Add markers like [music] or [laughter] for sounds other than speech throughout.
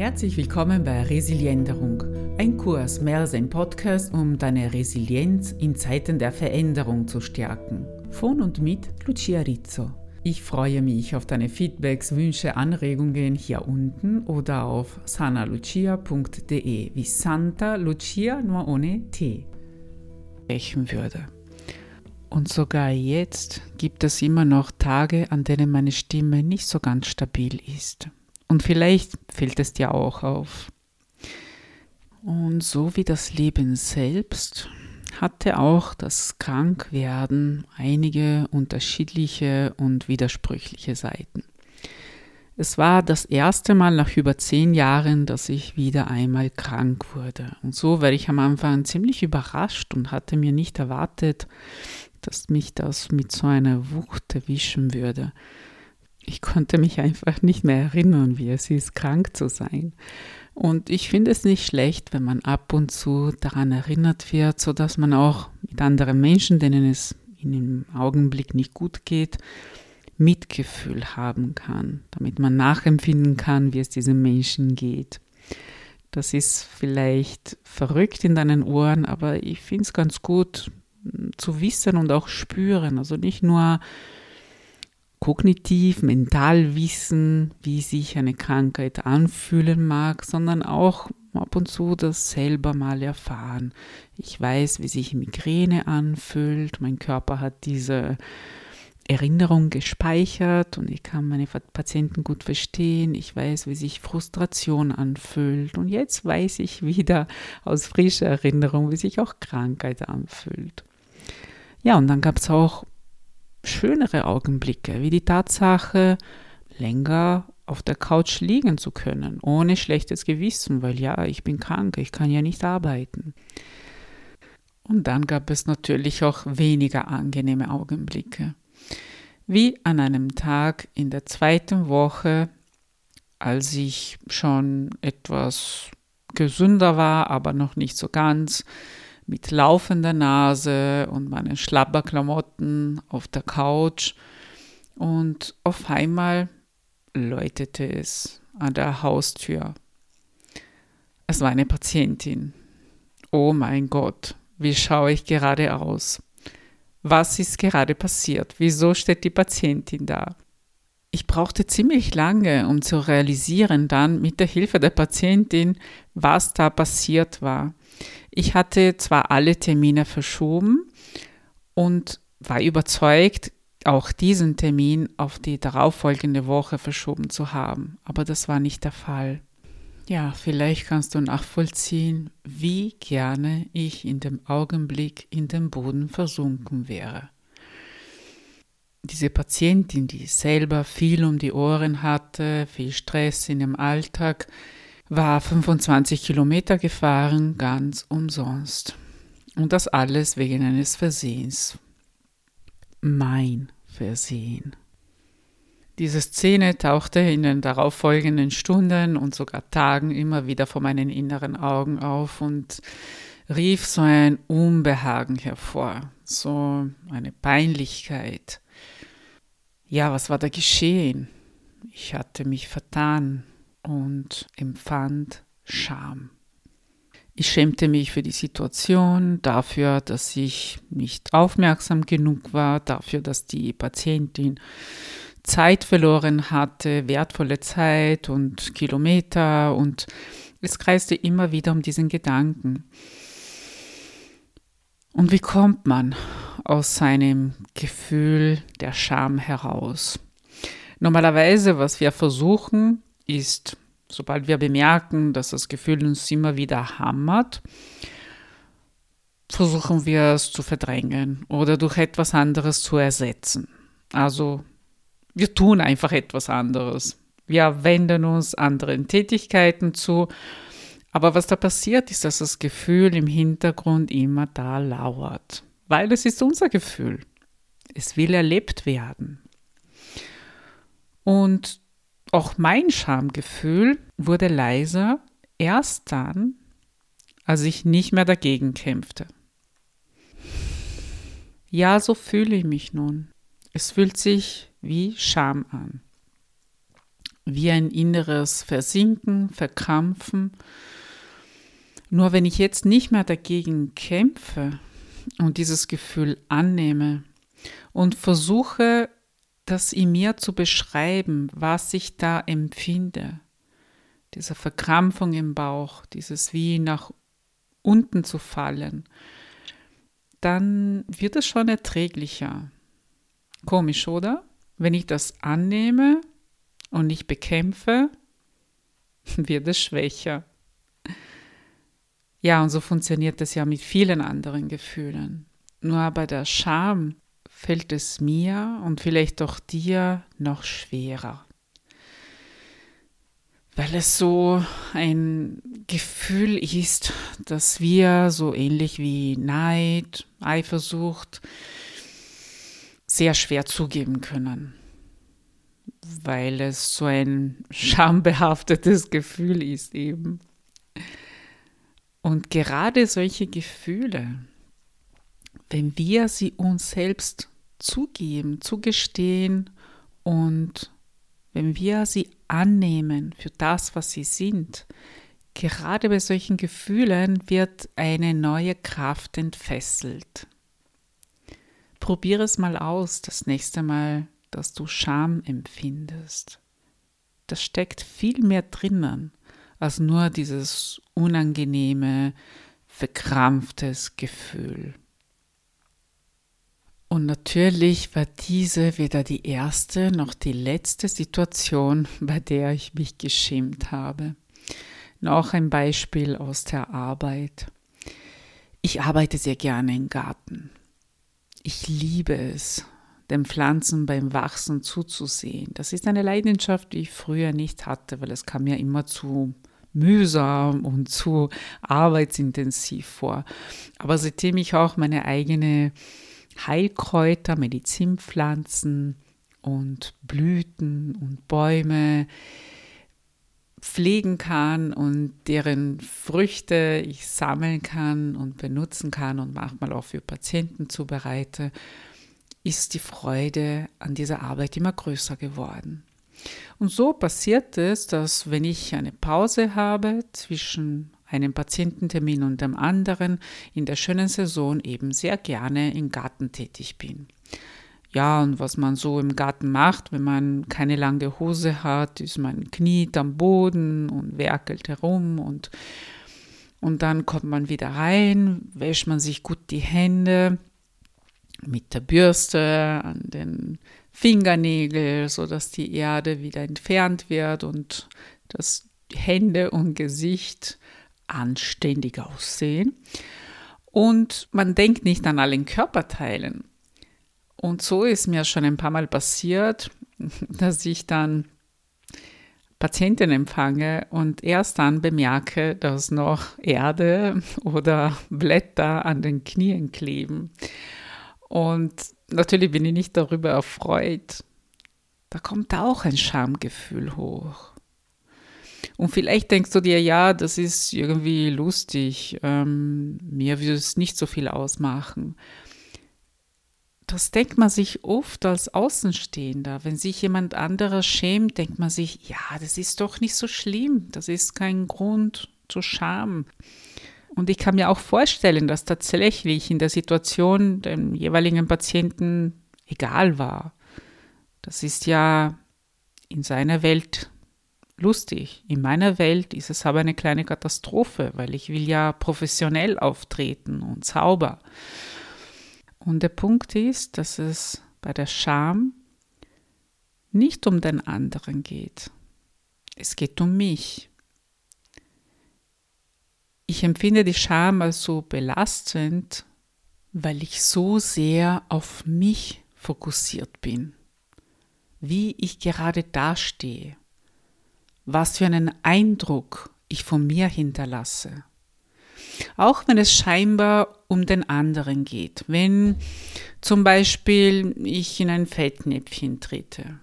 Herzlich willkommen bei Resilienderung, ein Kurs mehr als ein Podcast, um deine Resilienz in Zeiten der Veränderung zu stärken. Von und mit Lucia Rizzo. Ich freue mich auf deine Feedbacks, Wünsche, Anregungen hier unten oder auf sanalucia.de wie Santa Lucia nur ohne T sprechen würde. Und sogar jetzt gibt es immer noch Tage, an denen meine Stimme nicht so ganz stabil ist. Und vielleicht fällt es dir auch auf. Und so wie das Leben selbst hatte auch das Krankwerden einige unterschiedliche und widersprüchliche Seiten. Es war das erste Mal nach über zehn Jahren, dass ich wieder einmal krank wurde. Und so war ich am Anfang ziemlich überrascht und hatte mir nicht erwartet, dass mich das mit so einer Wucht erwischen würde. Ich konnte mich einfach nicht mehr erinnern, wie es ist, krank zu sein. Und ich finde es nicht schlecht, wenn man ab und zu daran erinnert wird, sodass man auch mit anderen Menschen, denen es in dem Augenblick nicht gut geht, Mitgefühl haben kann, damit man nachempfinden kann, wie es diesen Menschen geht. Das ist vielleicht verrückt in deinen Ohren, aber ich finde es ganz gut zu wissen und auch spüren. Also nicht nur kognitiv, mental wissen, wie sich eine Krankheit anfühlen mag, sondern auch ab und zu das selber mal erfahren. Ich weiß, wie sich Migräne anfühlt, mein Körper hat diese Erinnerung gespeichert und ich kann meine Patienten gut verstehen. Ich weiß, wie sich Frustration anfühlt und jetzt weiß ich wieder aus frischer Erinnerung, wie sich auch Krankheit anfühlt. Ja, und dann gab es auch schönere Augenblicke, wie die Tatsache, länger auf der Couch liegen zu können, ohne schlechtes Gewissen, weil ja, ich bin krank, ich kann ja nicht arbeiten. Und dann gab es natürlich auch weniger angenehme Augenblicke. Wie an einem Tag in der zweiten Woche, als ich schon etwas gesünder war, aber noch nicht so ganz, mit laufender Nase und meinen Schlabberklamotten auf der Couch und auf einmal läutete es an der Haustür. Es war eine Patientin. Oh mein Gott, wie schaue ich gerade aus? Was ist gerade passiert? Wieso steht die Patientin da? Ich brauchte ziemlich lange, um zu realisieren dann mit der Hilfe der Patientin, was da passiert war. Ich hatte zwar alle Termine verschoben und war überzeugt, auch diesen Termin auf die darauffolgende Woche verschoben zu haben, aber das war nicht der Fall. Ja, vielleicht kannst du nachvollziehen, wie gerne ich in dem Augenblick in den Boden versunken wäre. Diese Patientin, die selber viel um die Ohren hatte, viel Stress in dem Alltag, war 25 Kilometer gefahren, ganz umsonst. Und das alles wegen eines Versehens. Mein Versehen. Diese Szene tauchte in den darauffolgenden Stunden und sogar Tagen immer wieder vor meinen inneren Augen auf und rief so ein Unbehagen hervor, so eine Peinlichkeit. Ja, was war da geschehen? Ich hatte mich vertan, und empfand Scham. Ich schämte mich für die Situation, dafür, dass ich nicht aufmerksam genug war, dafür, dass die Patientin Zeit verloren hatte, wertvolle Zeit und Kilometer und es kreiste immer wieder um diesen Gedanken. Und wie kommt man aus seinem Gefühl der Scham heraus? Normalerweise, was wir versuchen, ist, sobald wir bemerken, dass das Gefühl uns immer wieder hammert, versuchen wir es zu verdrängen oder durch etwas anderes zu ersetzen. Also wir tun einfach etwas anderes. Wir wenden uns anderen Tätigkeiten zu. Aber was da passiert, ist, dass das Gefühl im Hintergrund immer da lauert. Weil es ist unser Gefühl. Es will erlebt werden. Und auch mein Schamgefühl wurde leiser erst dann, als ich nicht mehr dagegen kämpfte. Ja, so fühle ich mich nun. Es fühlt sich wie Scham an. wie ein inneres Versinken, Verkrampfen. Nur wenn ich jetzt nicht mehr dagegen kämpfe und dieses Gefühl annehme und versuche, das in mir zu beschreiben, was ich da empfinde, diese Verkrampfung im Bauch, dieses wie nach unten zu fallen, dann wird es schon erträglicher. Komisch, oder? Wenn ich das annehme und nicht bekämpfe, [laughs] wird es schwächer. Ja, und so funktioniert es ja mit vielen anderen Gefühlen. Nur bei der Scham fällt es mir und vielleicht auch dir noch schwerer weil es so ein Gefühl ist, dass wir so ähnlich wie Neid, Eifersucht sehr schwer zugeben können, weil es so ein schambehaftetes Gefühl ist eben. Und gerade solche Gefühle, wenn wir sie uns selbst zugeben, zugestehen und wenn wir sie annehmen für das, was sie sind, gerade bei solchen Gefühlen wird eine neue Kraft entfesselt. Probiere es mal aus, das nächste Mal, dass du Scham empfindest. Das steckt viel mehr drinnen als nur dieses unangenehme, verkrampftes Gefühl. Und natürlich war diese weder die erste noch die letzte Situation, bei der ich mich geschämt habe. Noch ein Beispiel aus der Arbeit. Ich arbeite sehr gerne im Garten. Ich liebe es, den Pflanzen beim Wachsen zuzusehen. Das ist eine Leidenschaft, die ich früher nicht hatte, weil es kam mir immer zu mühsam und zu arbeitsintensiv vor. Aber seitdem ich auch meine eigene Heilkräuter, Medizinpflanzen und Blüten und Bäume pflegen kann und deren Früchte ich sammeln kann und benutzen kann und manchmal auch für Patienten zubereite, ist die Freude an dieser Arbeit immer größer geworden. Und so passiert es, dass wenn ich eine Pause habe zwischen einem Patiententermin und dem anderen in der schönen Saison eben sehr gerne im Garten tätig bin. Ja, und was man so im Garten macht, wenn man keine lange Hose hat, ist man kniet am Boden und werkelt herum und, und dann kommt man wieder rein, wäscht man sich gut die Hände mit der Bürste an den Fingernägeln, sodass die Erde wieder entfernt wird und das Hände und Gesicht anständig aussehen. Und man denkt nicht an allen Körperteilen. Und so ist mir schon ein paar Mal passiert, [laughs] dass ich dann Patienten empfange und erst dann bemerke, dass noch Erde oder Blätter an den Knien kleben. Und natürlich bin ich nicht darüber erfreut. Da kommt auch ein Schamgefühl hoch. Und vielleicht denkst du dir, ja, das ist irgendwie lustig, ähm, mir würde es nicht so viel ausmachen. Das denkt man sich oft als Außenstehender. Wenn sich jemand anderer schämt, denkt man sich, ja, das ist doch nicht so schlimm, das ist kein Grund zur Scham. Und ich kann mir auch vorstellen, dass tatsächlich in der Situation dem jeweiligen Patienten egal war. Das ist ja in seiner Welt lustig. In meiner Welt ist es aber eine kleine Katastrophe, weil ich will ja professionell auftreten und sauber. Und der Punkt ist, dass es bei der Scham nicht um den anderen geht. Es geht um mich. Ich empfinde die Scham als so belastend, weil ich so sehr auf mich fokussiert bin, wie ich gerade dastehe was für einen Eindruck ich von mir hinterlasse. Auch wenn es scheinbar um den anderen geht. Wenn zum Beispiel ich in ein Fettnäpfchen trete.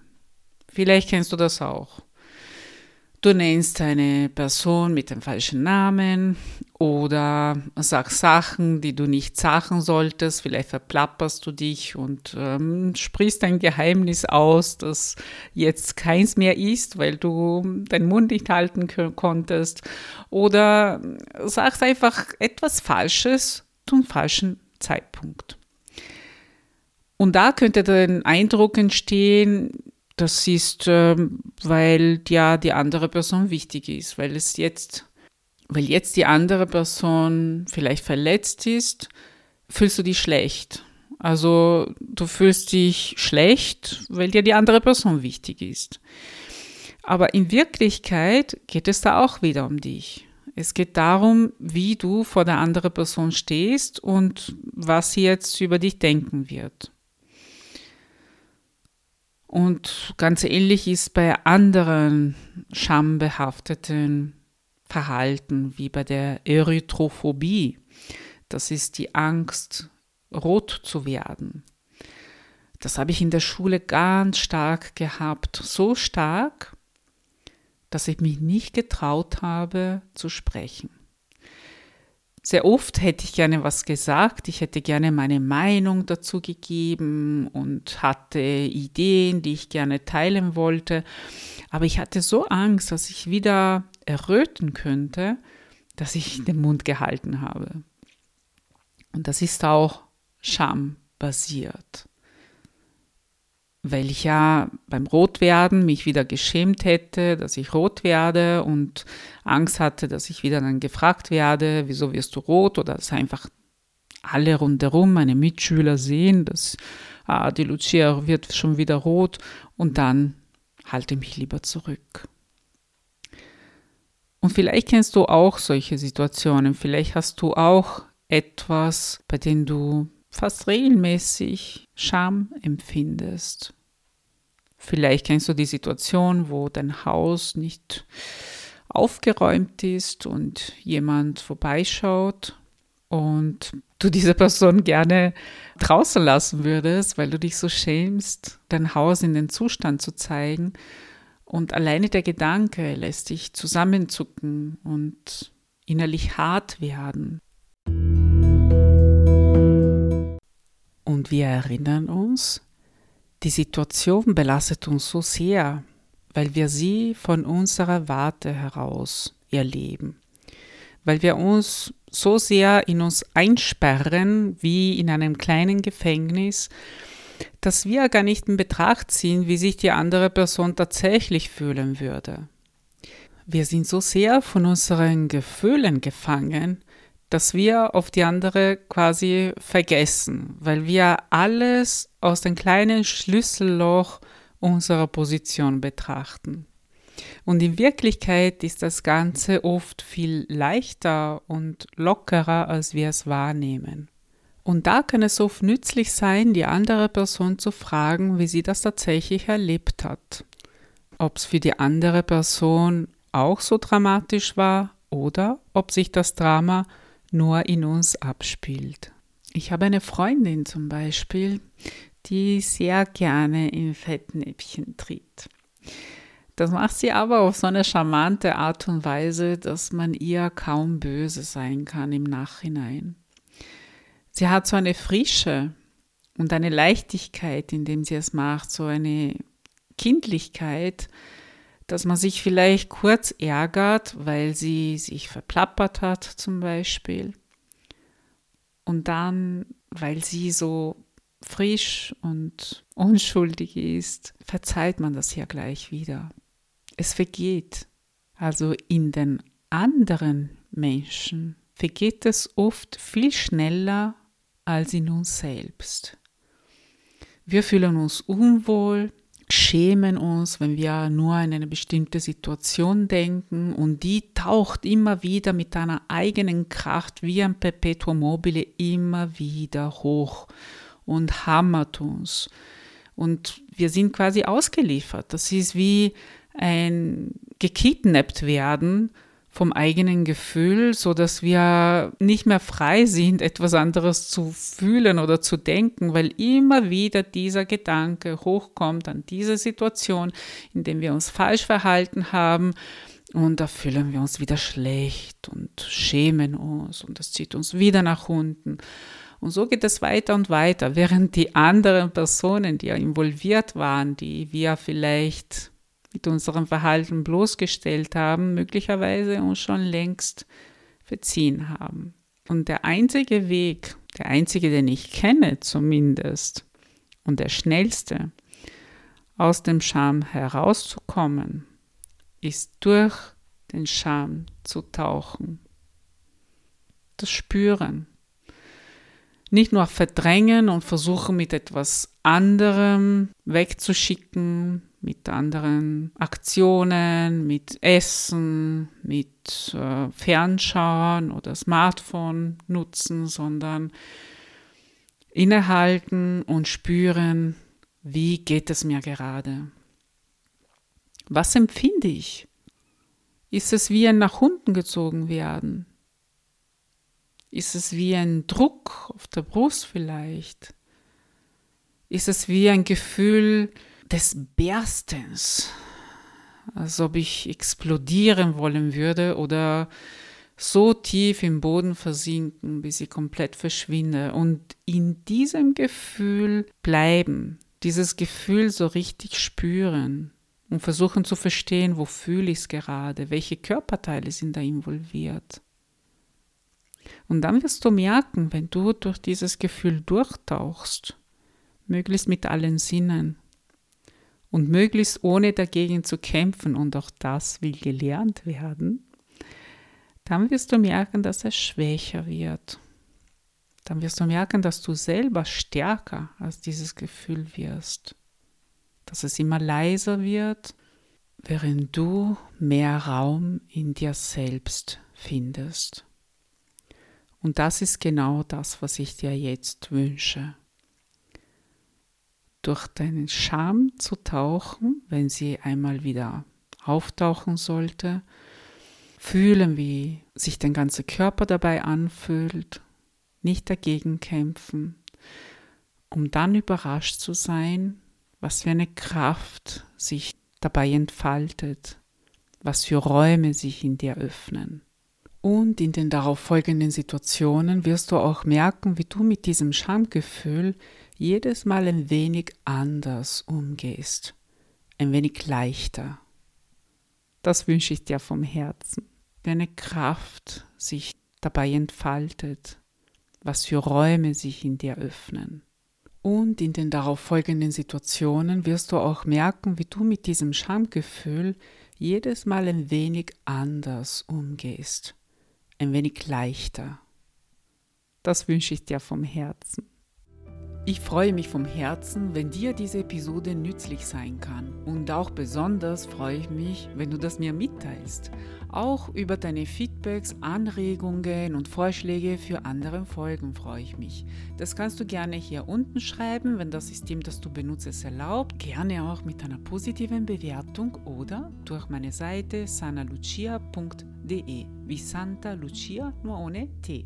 Vielleicht kennst du das auch. Du nennst eine Person mit dem falschen Namen oder sag Sachen, die du nicht sagen solltest. Vielleicht verplapperst du dich und ähm, sprichst ein Geheimnis aus, das jetzt keins mehr ist, weil du deinen Mund nicht halten konntest. Oder sagst einfach etwas Falsches zum falschen Zeitpunkt. Und da könnte der Eindruck entstehen, das ist, ähm, weil ja die andere Person wichtig ist, weil es jetzt weil jetzt die andere Person vielleicht verletzt ist, fühlst du dich schlecht. Also du fühlst dich schlecht, weil dir die andere Person wichtig ist. Aber in Wirklichkeit geht es da auch wieder um dich. Es geht darum, wie du vor der anderen Person stehst und was sie jetzt über dich denken wird. Und ganz ähnlich ist bei anderen schambehafteten Verhalten wie bei der Erythrophobie. Das ist die Angst, rot zu werden. Das habe ich in der Schule ganz stark gehabt. So stark, dass ich mich nicht getraut habe zu sprechen. Sehr oft hätte ich gerne was gesagt, ich hätte gerne meine Meinung dazu gegeben und hatte Ideen, die ich gerne teilen wollte, aber ich hatte so Angst, dass ich wieder erröten könnte, dass ich den Mund gehalten habe. Und das ist auch schambasiert. Weil ich ja beim Rotwerden mich wieder geschämt hätte, dass ich rot werde und Angst hatte, dass ich wieder dann gefragt werde, wieso wirst du rot oder dass einfach alle rundherum, meine Mitschüler sehen, dass ah, die Lucia wird schon wieder rot und dann halte mich lieber zurück. Und vielleicht kennst du auch solche Situationen. Vielleicht hast du auch etwas, bei dem du fast regelmäßig Scham empfindest. Vielleicht kennst du die Situation, wo dein Haus nicht aufgeräumt ist und jemand vorbeischaut und du diese Person gerne draußen lassen würdest, weil du dich so schämst, dein Haus in den Zustand zu zeigen und alleine der Gedanke lässt dich zusammenzucken und innerlich hart werden. Und wir erinnern uns, die Situation belastet uns so sehr, weil wir sie von unserer Warte heraus erleben, weil wir uns so sehr in uns einsperren wie in einem kleinen Gefängnis, dass wir gar nicht in Betracht ziehen, wie sich die andere Person tatsächlich fühlen würde. Wir sind so sehr von unseren Gefühlen gefangen, dass wir auf die andere quasi vergessen, weil wir alles aus dem kleinen Schlüsselloch unserer Position betrachten. Und in Wirklichkeit ist das Ganze oft viel leichter und lockerer, als wir es wahrnehmen. Und da kann es oft nützlich sein, die andere Person zu fragen, wie sie das tatsächlich erlebt hat. Ob es für die andere Person auch so dramatisch war oder ob sich das Drama nur in uns abspielt. Ich habe eine Freundin zum Beispiel, die sehr gerne in Fettnäpfchen tritt. Das macht sie aber auf so eine charmante Art und Weise, dass man ihr kaum böse sein kann im Nachhinein. Sie hat so eine Frische und eine Leichtigkeit, indem sie es macht, so eine Kindlichkeit, dass man sich vielleicht kurz ärgert, weil sie sich verplappert hat zum Beispiel. Und dann, weil sie so frisch und unschuldig ist, verzeiht man das ja gleich wieder. Es vergeht. Also in den anderen Menschen vergeht es oft viel schneller als in uns selbst. Wir fühlen uns unwohl, schämen uns, wenn wir nur an eine bestimmte Situation denken und die taucht immer wieder mit einer eigenen Kraft wie ein Perpetuum mobile immer wieder hoch und hammert uns. Und wir sind quasi ausgeliefert. Das ist wie ein gekidnappt werden vom eigenen Gefühl, so dass wir nicht mehr frei sind, etwas anderes zu fühlen oder zu denken, weil immer wieder dieser Gedanke hochkommt an diese Situation, in der wir uns falsch verhalten haben Und da fühlen wir uns wieder schlecht und schämen uns und das zieht uns wieder nach unten. Und so geht es weiter und weiter, während die anderen Personen, die ja involviert waren, die wir vielleicht mit unserem Verhalten bloßgestellt haben, möglicherweise uns schon längst verziehen haben. Und der einzige Weg, der einzige, den ich kenne zumindest, und der schnellste, aus dem Scham herauszukommen, ist durch den Scham zu tauchen. Das Spüren. Nicht nur verdrängen und versuchen mit etwas anderem wegzuschicken, mit anderen Aktionen, mit Essen, mit äh, Fernschauen oder Smartphone nutzen, sondern innehalten und spüren, wie geht es mir gerade? Was empfinde ich? Ist es wie ein nach unten gezogen werden? Ist es wie ein Druck auf der Brust vielleicht? Ist es wie ein Gefühl des Berstens, als ob ich explodieren wollen würde oder so tief im Boden versinken, bis ich komplett verschwinde und in diesem Gefühl bleiben, dieses Gefühl so richtig spüren und versuchen zu verstehen, wo fühle ich es gerade, welche Körperteile sind da involviert. Und dann wirst du merken, wenn du durch dieses Gefühl durchtauchst, möglichst mit allen Sinnen und möglichst ohne dagegen zu kämpfen, und auch das will gelernt werden, dann wirst du merken, dass es schwächer wird. Dann wirst du merken, dass du selber stärker als dieses Gefühl wirst. Dass es immer leiser wird, während du mehr Raum in dir selbst findest. Und das ist genau das, was ich dir jetzt wünsche. Durch deinen Scham zu tauchen, wenn sie einmal wieder auftauchen sollte, fühlen, wie sich dein ganzer Körper dabei anfühlt, nicht dagegen kämpfen, um dann überrascht zu sein, was für eine Kraft sich dabei entfaltet, was für Räume sich in dir öffnen. Und in den darauf folgenden Situationen wirst du auch merken, wie du mit diesem Schamgefühl jedes Mal ein wenig anders umgehst, ein wenig leichter. Das wünsche ich dir vom Herzen. Wie eine Kraft sich dabei entfaltet, was für Räume sich in dir öffnen. Und in den darauf folgenden Situationen wirst du auch merken, wie du mit diesem Schamgefühl jedes Mal ein wenig anders umgehst ein wenig leichter. Das wünsche ich dir vom Herzen. Ich freue mich vom Herzen, wenn dir diese Episode nützlich sein kann. Und auch besonders freue ich mich, wenn du das mir mitteilst. Auch über deine Feedbacks, Anregungen und Vorschläge für andere Folgen freue ich mich. Das kannst du gerne hier unten schreiben, wenn das System, das du benutzt, es erlaubt. Gerne auch mit einer positiven Bewertung oder durch meine Seite sanalucia.de wie Santa Lucia nur ohne T.